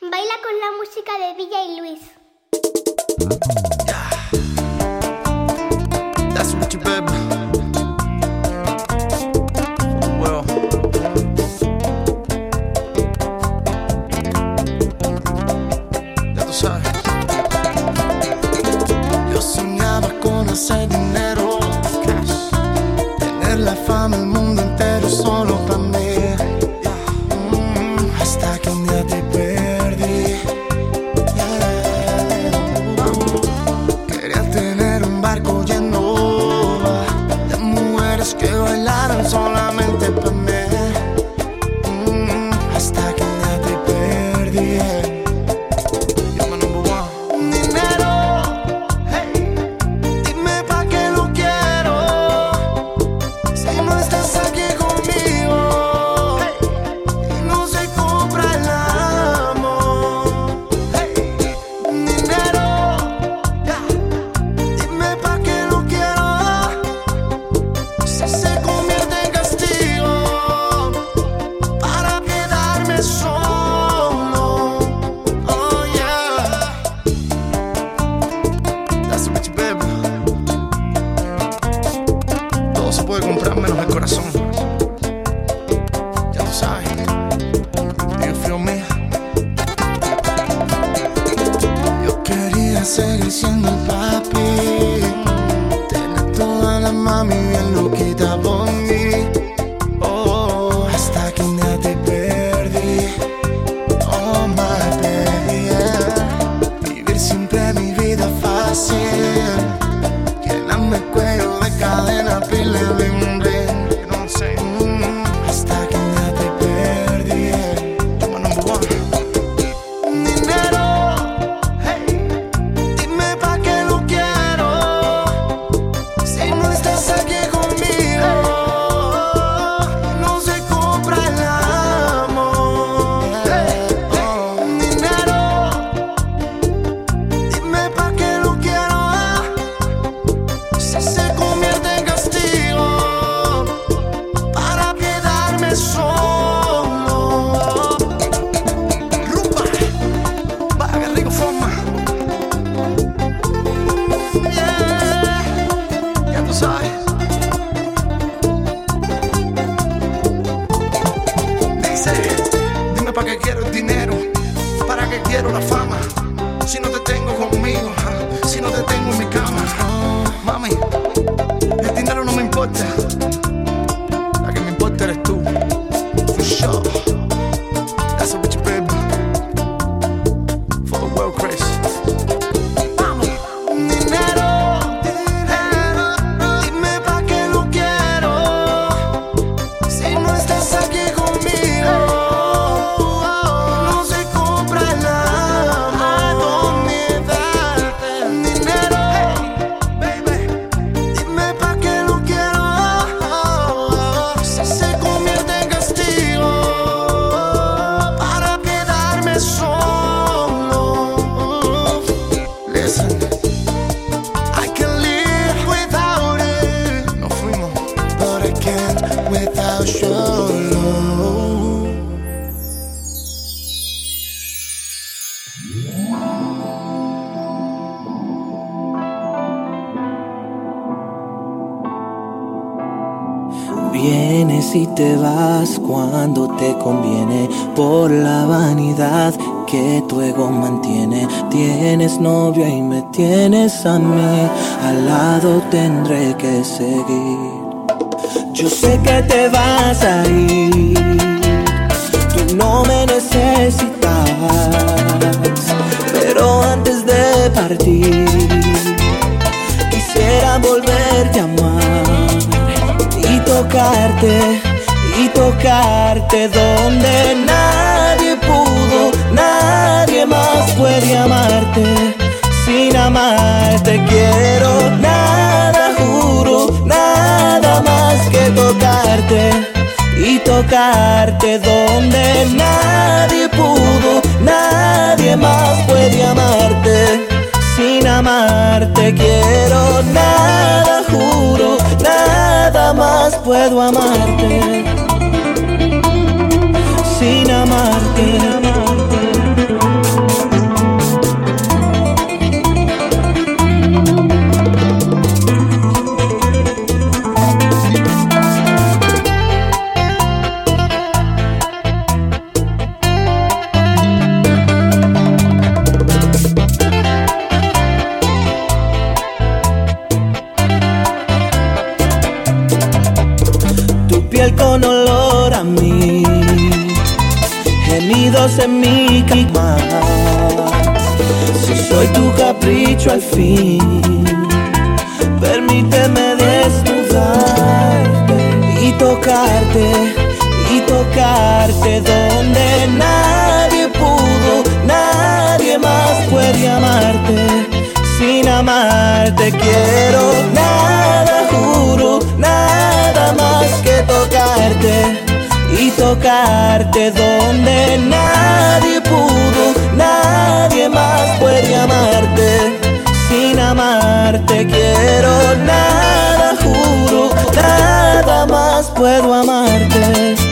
Baila con la música de Villa y Luis. cuando te conviene por la vanidad que tu ego mantiene. Tienes novia y me tienes a mí, al lado tendré que seguir. Yo sé que te vas a ir, tú no me necesitas, pero antes de partir quisiera volverte a amar y tocarte tocarte donde nadie pudo, nadie más puede amarte. Sin amarte quiero nada, juro, nada más que tocarte. Y tocarte donde nadie pudo, nadie más puede amarte. Sin amarte quiero nada, juro, nada más puedo amarte. seen her, my capricho al fin, permíteme desnudarte y tocarte y tocarte donde nadie pudo, nadie más puede amarte. Sin amarte quiero nada, juro, nada más que tocarte y tocarte donde nadie pudo, amarte quiero nada, juro, nada más puedo amarte.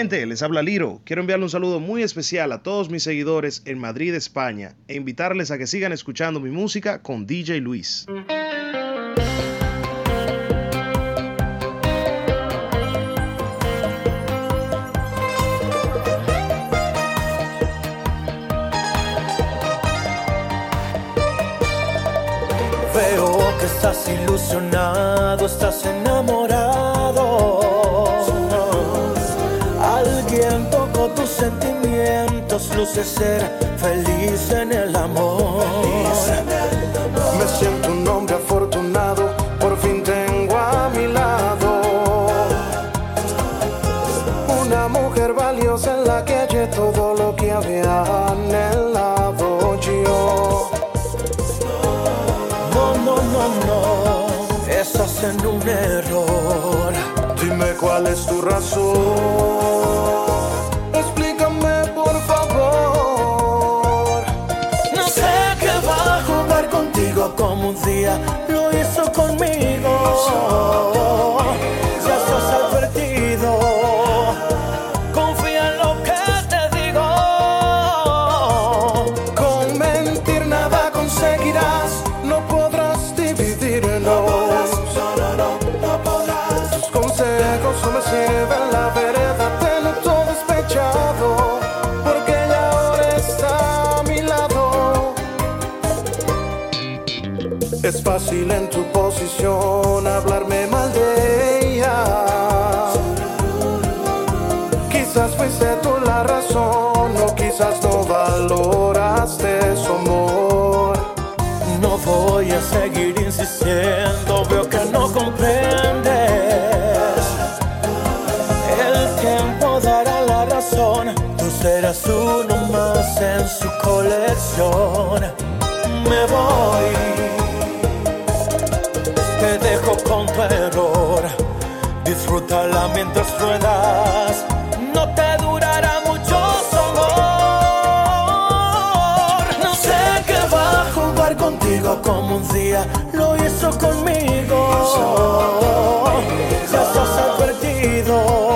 Gente? Les habla Liro. Quiero enviarle un saludo muy especial a todos mis seguidores en Madrid, España, e invitarles a que sigan escuchando mi música con DJ Luis. Veo que estás ilusionado, estás enamorado. Luce ser feliz en el amor. Me siento un hombre afortunado, por fin tengo a mi lado una mujer valiosa en la que hallé todo lo que había anhelado yo. No, no, no, no, estás en un error. Dime cuál es tu razón. Colección. Me voy, te dejo con tu error. Disfrútala mientras ruedas, no te durará mucho su amor. No sé qué va a jugar contigo como un día lo hizo conmigo. Ya estás advertido.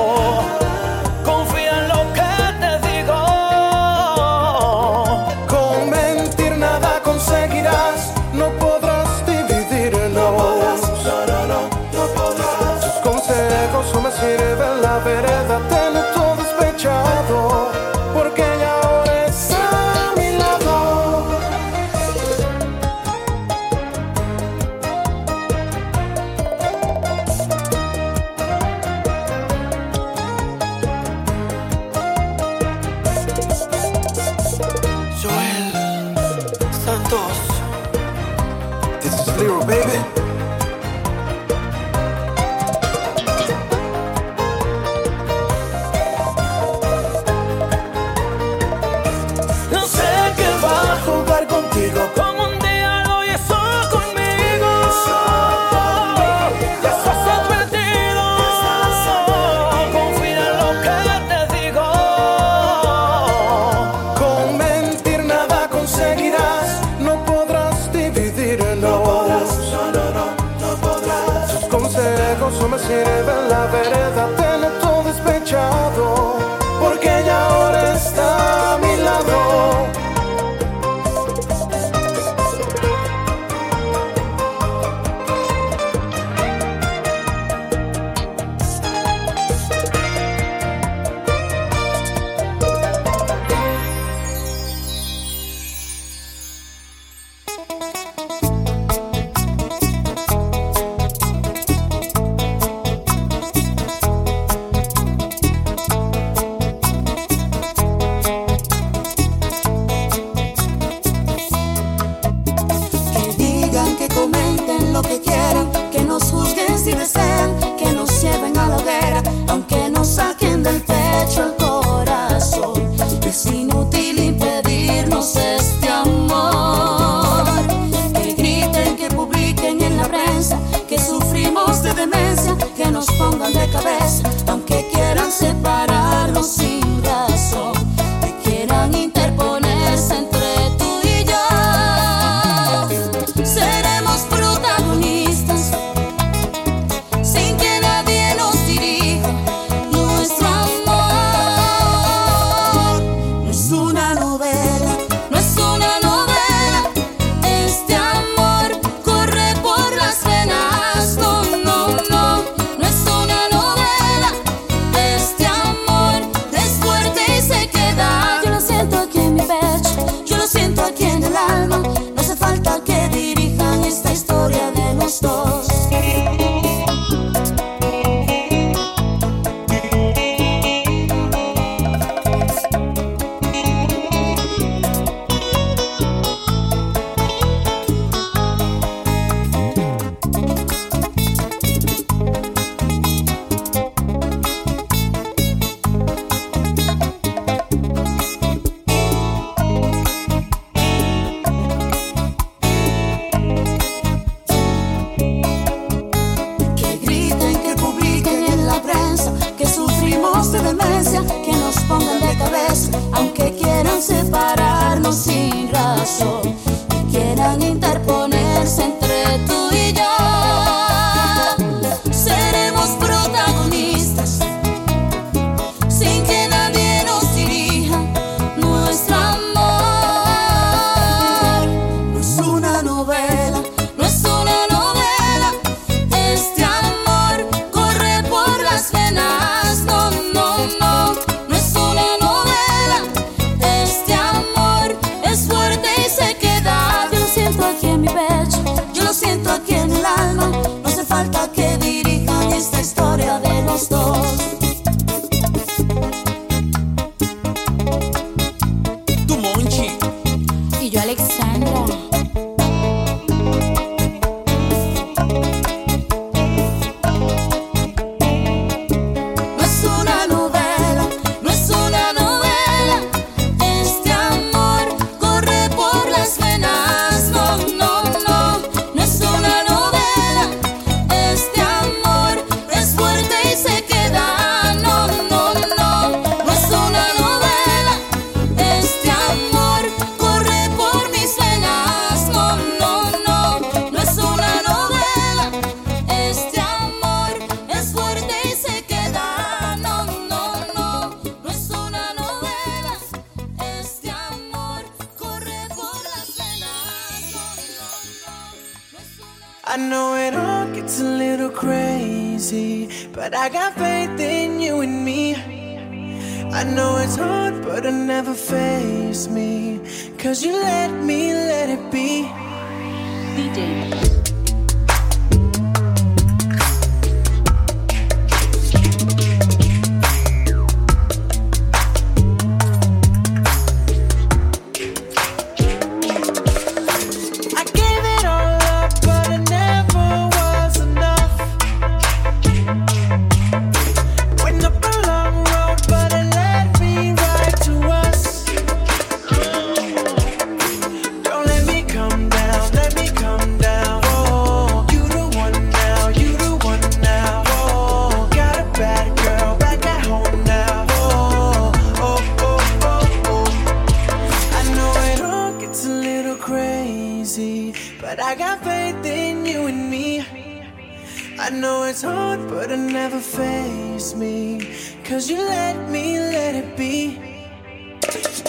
I know it's hard, but it never faced me. Cause you let me let it be.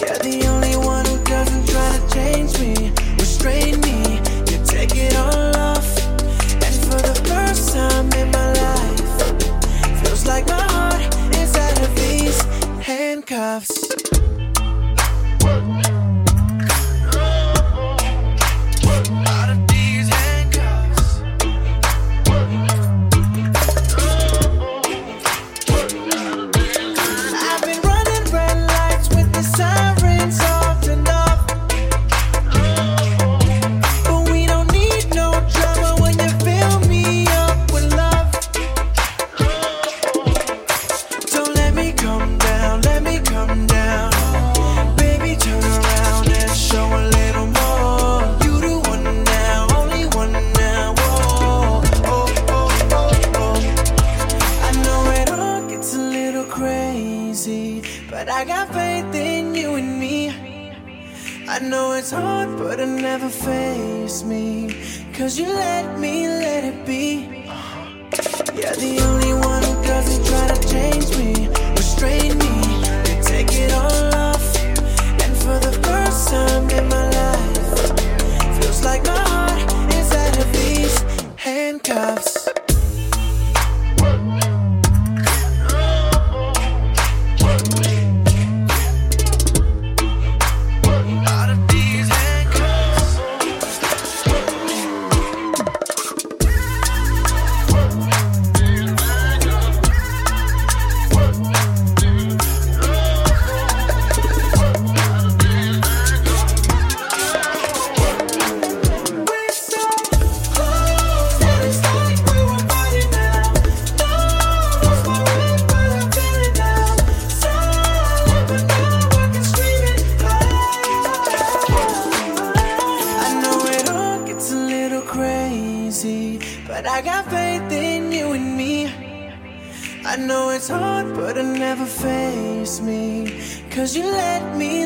You're the only one who doesn't try to change me, restrain me. You take it all off. And for the first time in my life, feels like my heart is out of these handcuffs. Cause you let me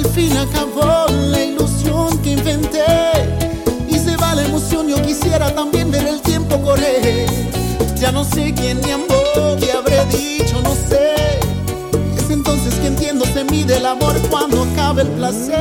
al fin acabó la ilusión que inventé y se va la emoción. Yo quisiera también ver el tiempo correr. Ya no sé quién ni amó, qué habré dicho, no sé. Es entonces que entiendo se mide el amor cuando acaba el placer.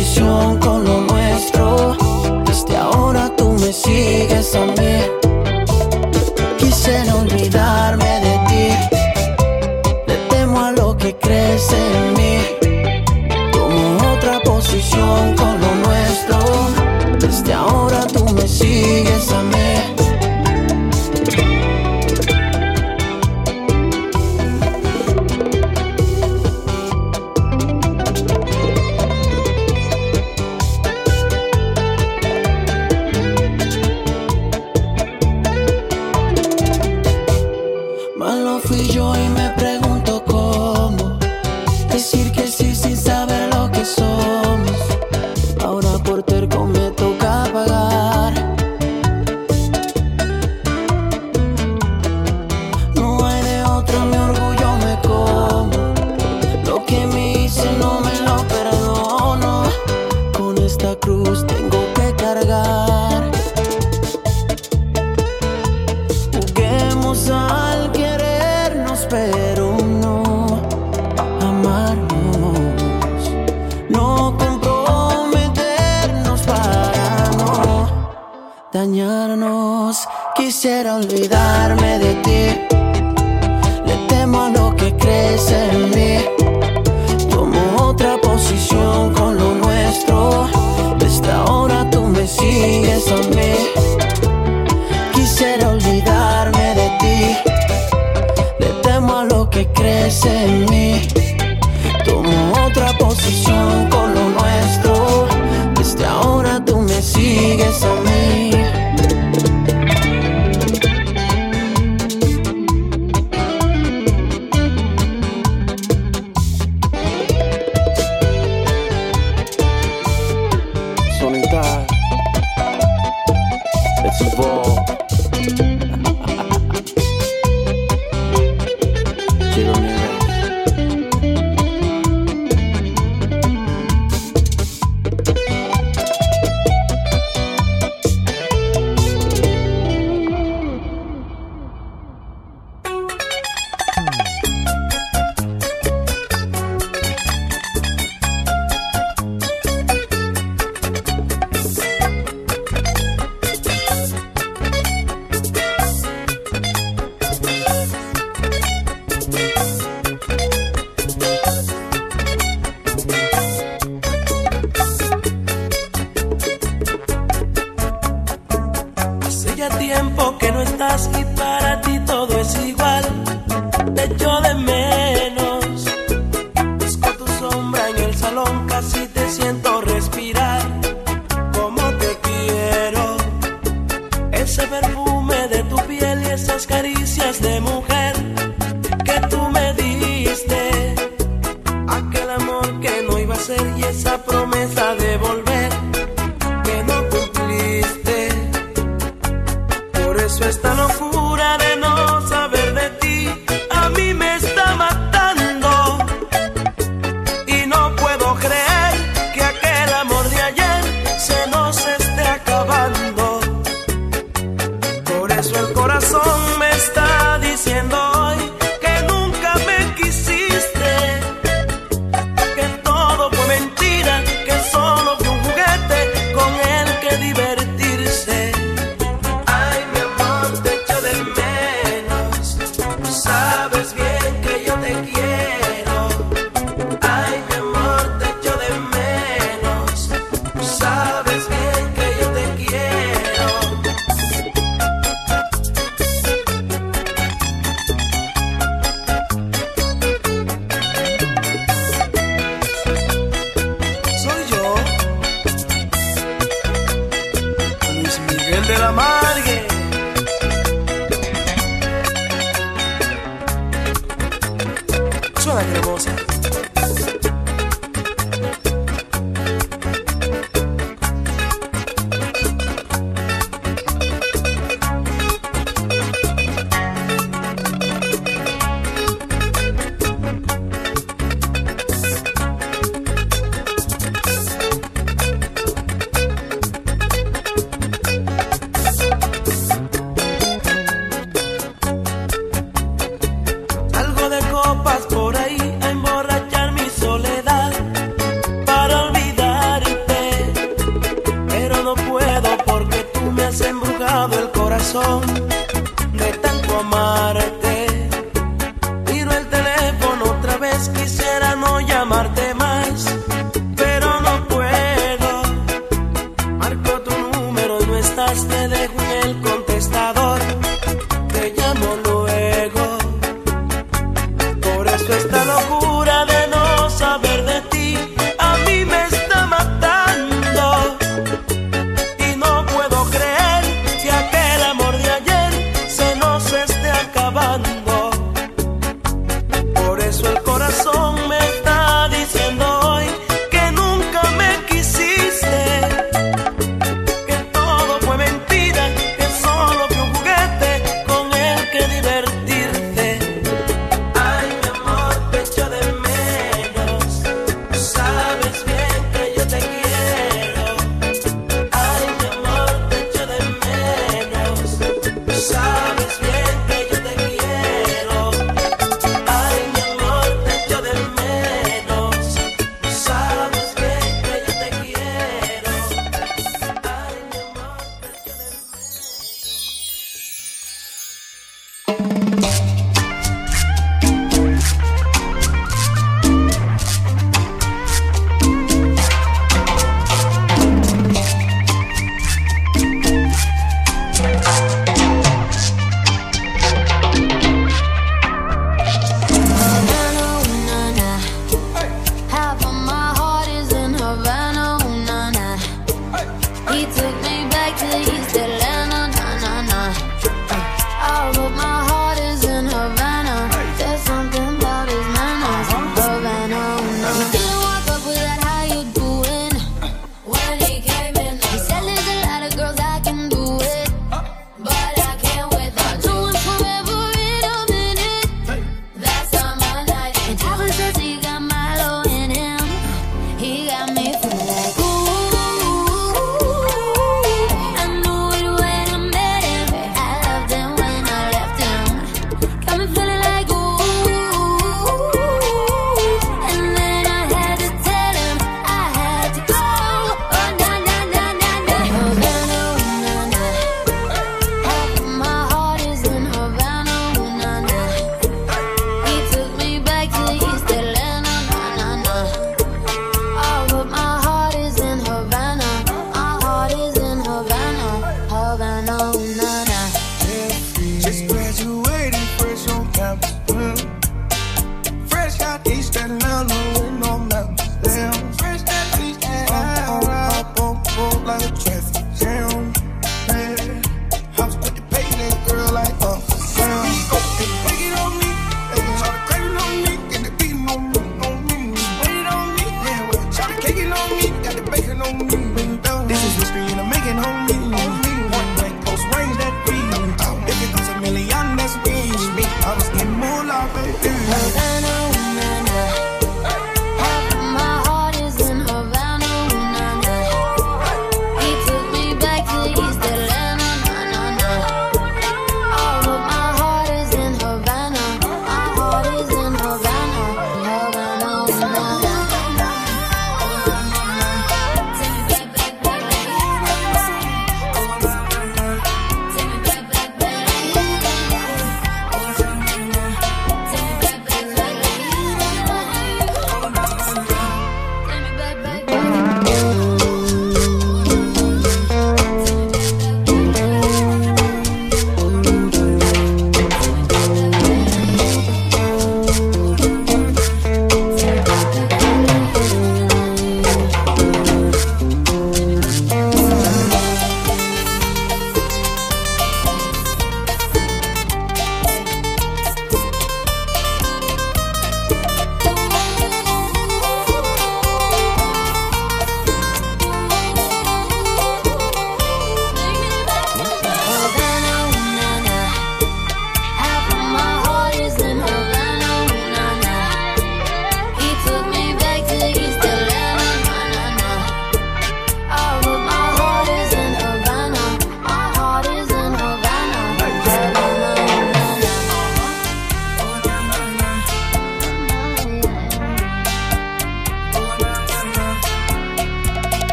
decisión con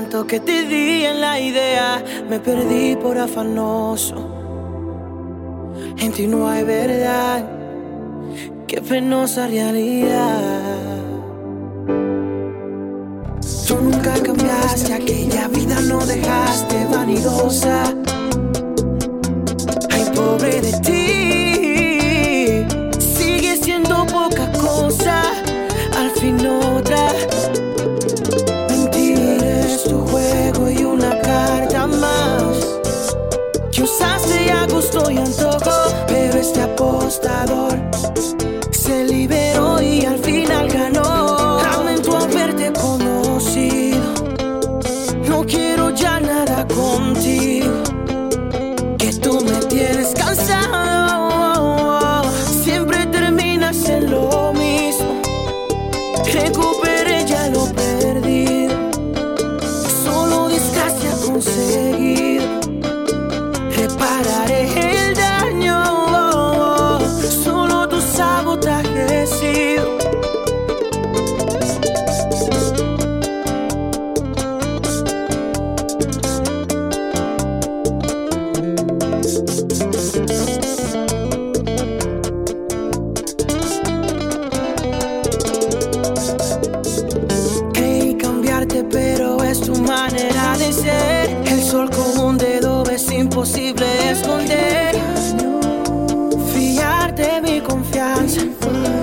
tanto que te di en la idea, me perdí por afanoso. En ti no hay verdad, qué penosa realidad. Tú nunca cambiaste, aquella vida no dejaste vanidosa. Ay, pobre de ti, y antojo, pero este apostador se liberó Fiarte mi confianza.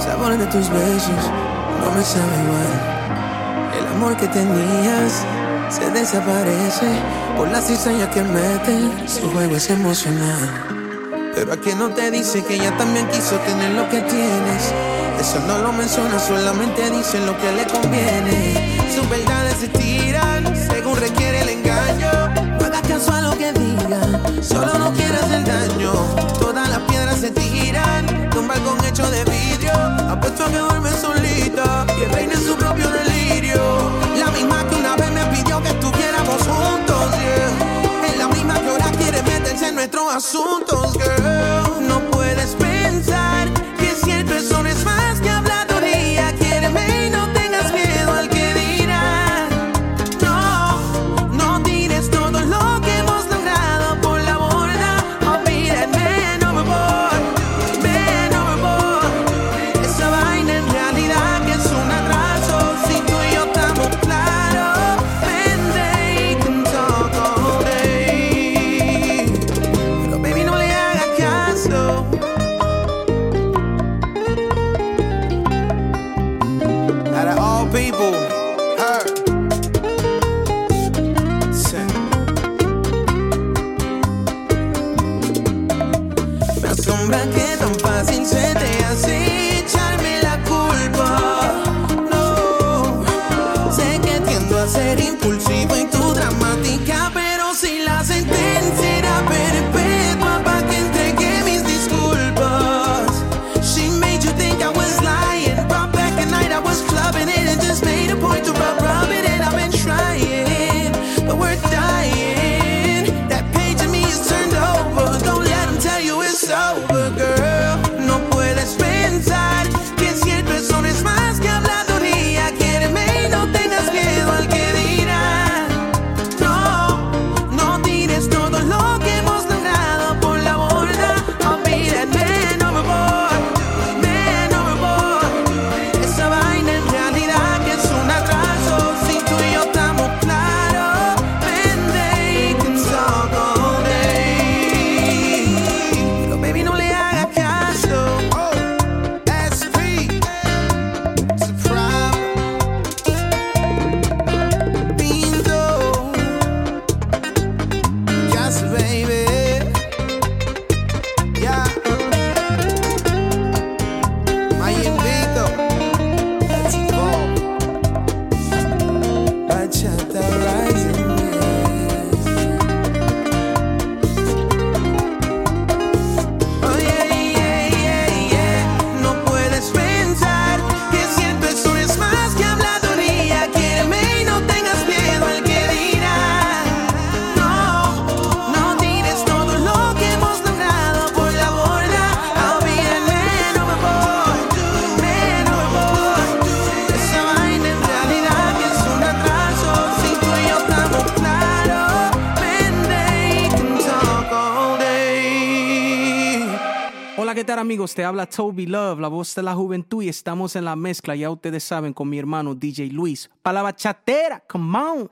El sabor de tus besos no me sabe igual. El amor que tenías se desaparece por la cizaña que mete. Su juego es emocional. Pero a quien no te dice que ella también quiso tener lo que tienes. Eso no lo menciona, solamente dice lo que le conviene. Sus verdades se tiran según requiere el engaño. Caso a lo que digan, solo no quieras el daño. Todas las piedras se tiran de un balcón hecho de vidrio. Apuesto a que duerme solita y reina en su propio delirio. La misma que una vez me pidió que estuviéramos juntos, yeah. Es la misma que ahora quiere meterse en nuestros asuntos, amigos, te habla Toby Love, la voz de la juventud y estamos en la mezcla, ya ustedes saben, con mi hermano DJ Luis. Palabra chatera, come on.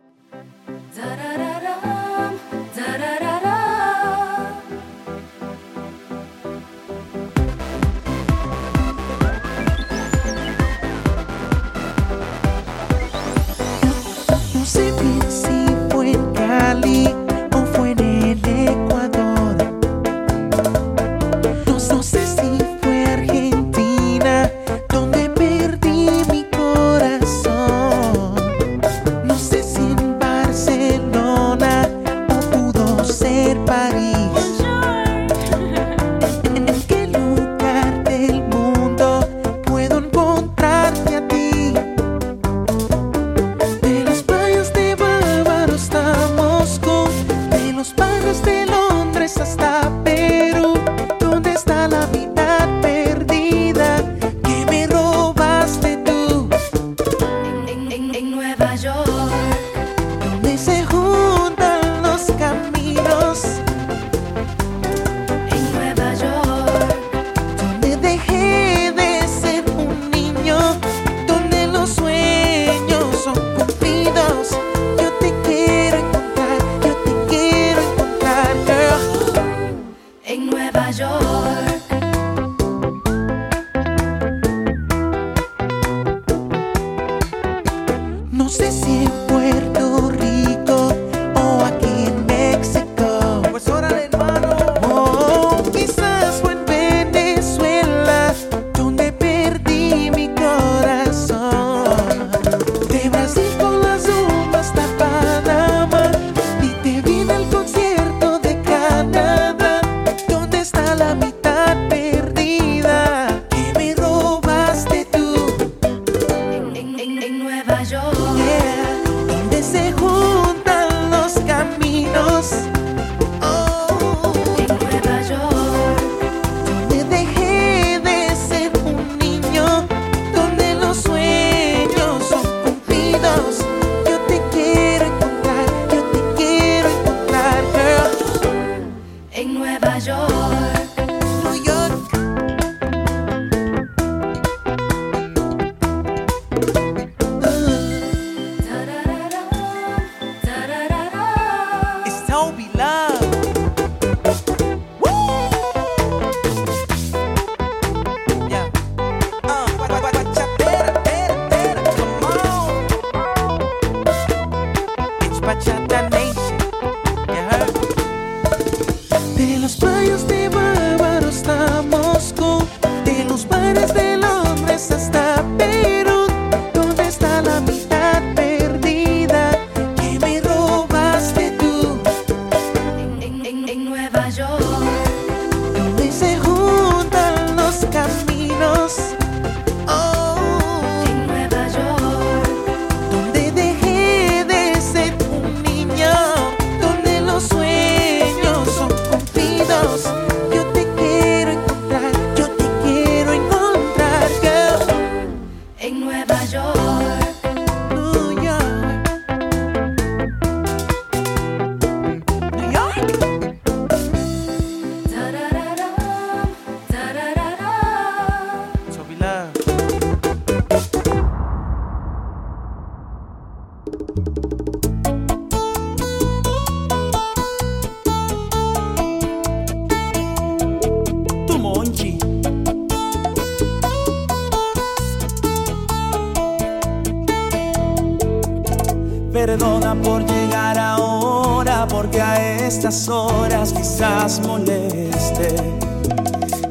estas horas quizás moleste.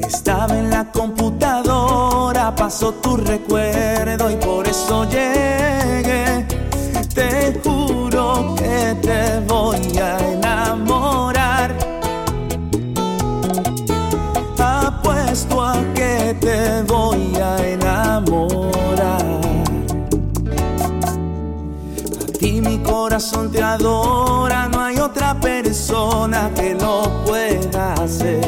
Estaba en la computadora, pasó tu recuerdo y por eso llegué. que lo pueda hacer.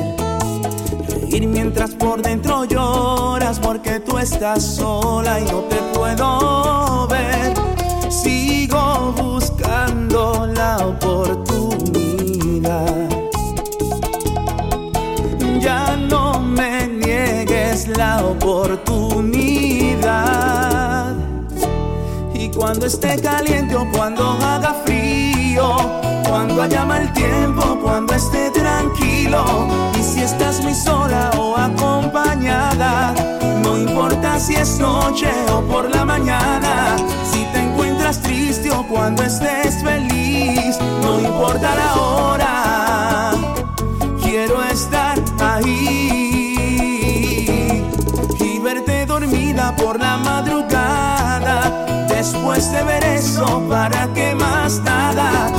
Reír mientras por dentro lloras porque tú estás sola y no te puedo ver. Sigo buscando la oportunidad. Ya no me niegues la oportunidad. Y cuando esté caliente o cuando haga frío cuando haya mal tiempo, cuando esté tranquilo, y si estás muy sola o acompañada, no importa si es noche o por la mañana, si te encuentras triste o cuando estés feliz, no importa la hora, quiero estar ahí y verte dormida por la madrugada. Después de ver eso, ¿para qué más nada?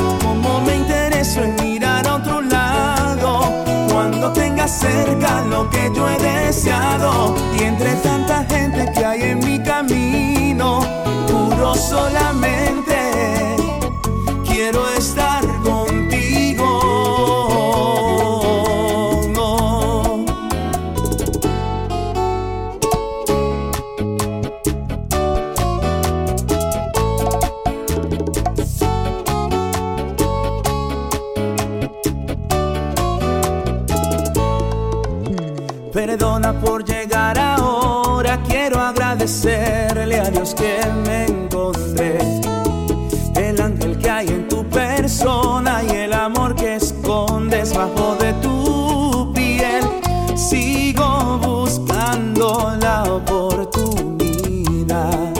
Cuando tengas cerca lo que yo he deseado. Y entre tanta gente que hay en mi camino, juro solamente quiero escondes bajo de tu piel. Sigo buscando la oportunidad.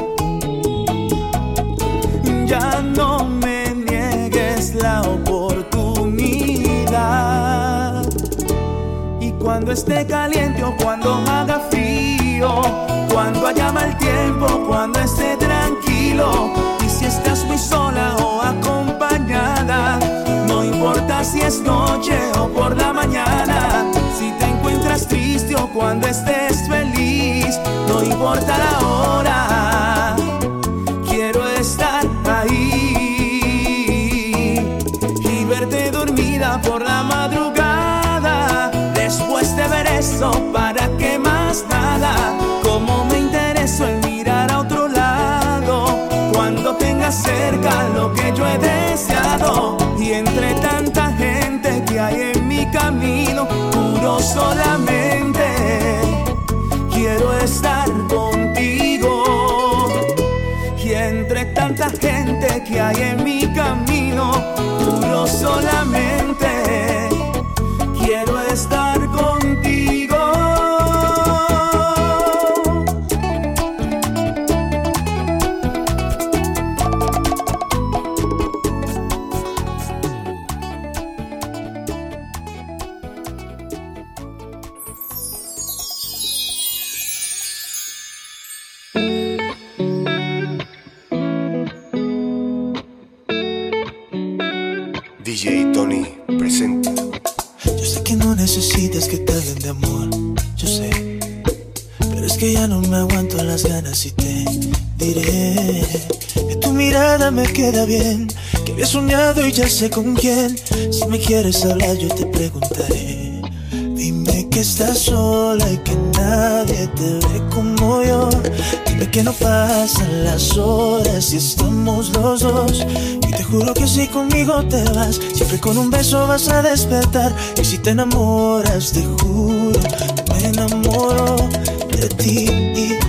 Ya no me niegues la oportunidad. Y cuando esté caliente o cuando haga frío, cuando haya mal tiempo, cuando esté tranquilo, si es noche o por la mañana, si te encuentras triste o cuando estés feliz, no importa la hora, quiero estar ahí y verte dormida por la madrugada. Después de ver eso, ¿para qué más nada? Como me intereso en mirar a otro lado cuando tengas cerca lo que yo he deseado y entre solamente quiero estar contigo. Y entre tanta gente que hay en mi camino, juro solamente queda bien, que había soñado y ya sé con quién. Si me quieres hablar, yo te preguntaré. Dime que estás sola y que nadie te ve como yo. Dime que no pasan las horas y estamos los dos. Y te juro que si conmigo te vas, siempre con un beso vas a despertar. Y si te enamoras, te juro me enamoro de ti.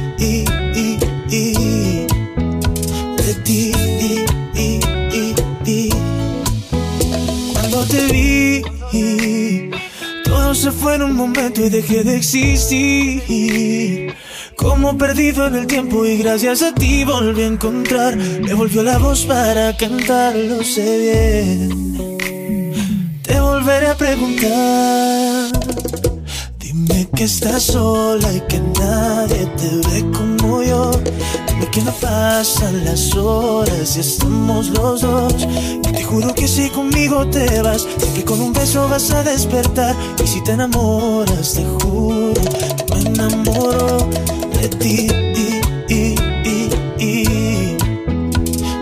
Fue en un momento y dejé de existir. Como perdido en el tiempo y gracias a ti volví a encontrar. Me volvió la voz para cantar, lo sé bien. Te volveré a preguntar. Dime que estás sola y que nadie te ve como yo. Dime que no pasan las horas y estamos los dos. Te juro que si conmigo te vas, que con un beso vas a despertar. Y si te enamoras, te juro me enamoro de ti.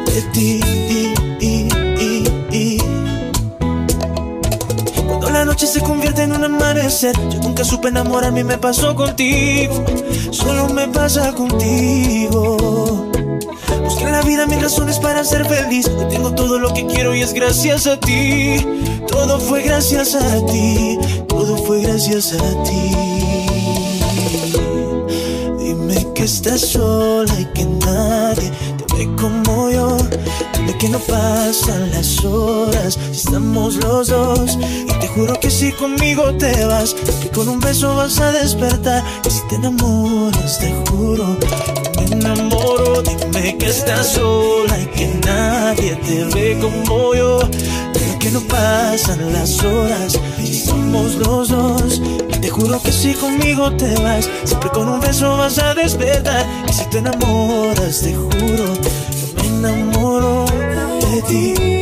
De ti. Cuando la noche se convierte en un amanecer, yo nunca supe enamorarme y me pasó contigo. Solo me pasa contigo la vida mil razones para ser feliz. Hoy tengo todo lo que quiero y es gracias a ti. Todo fue gracias a ti. Todo fue gracias a ti. Dime que estás sola y que nadie te ve como yo. Dime que no pasan las horas si estamos los dos. Y te juro que si conmigo te vas, que con un beso vas a despertar. Y si te enamoras, te juro dime que estás sola y que nadie te ve como yo. Pero que no pasan las horas si somos los dos. Te juro que si conmigo te vas, siempre con un beso vas a despertar. Y si te enamoras, te juro, yo me enamoro de ti.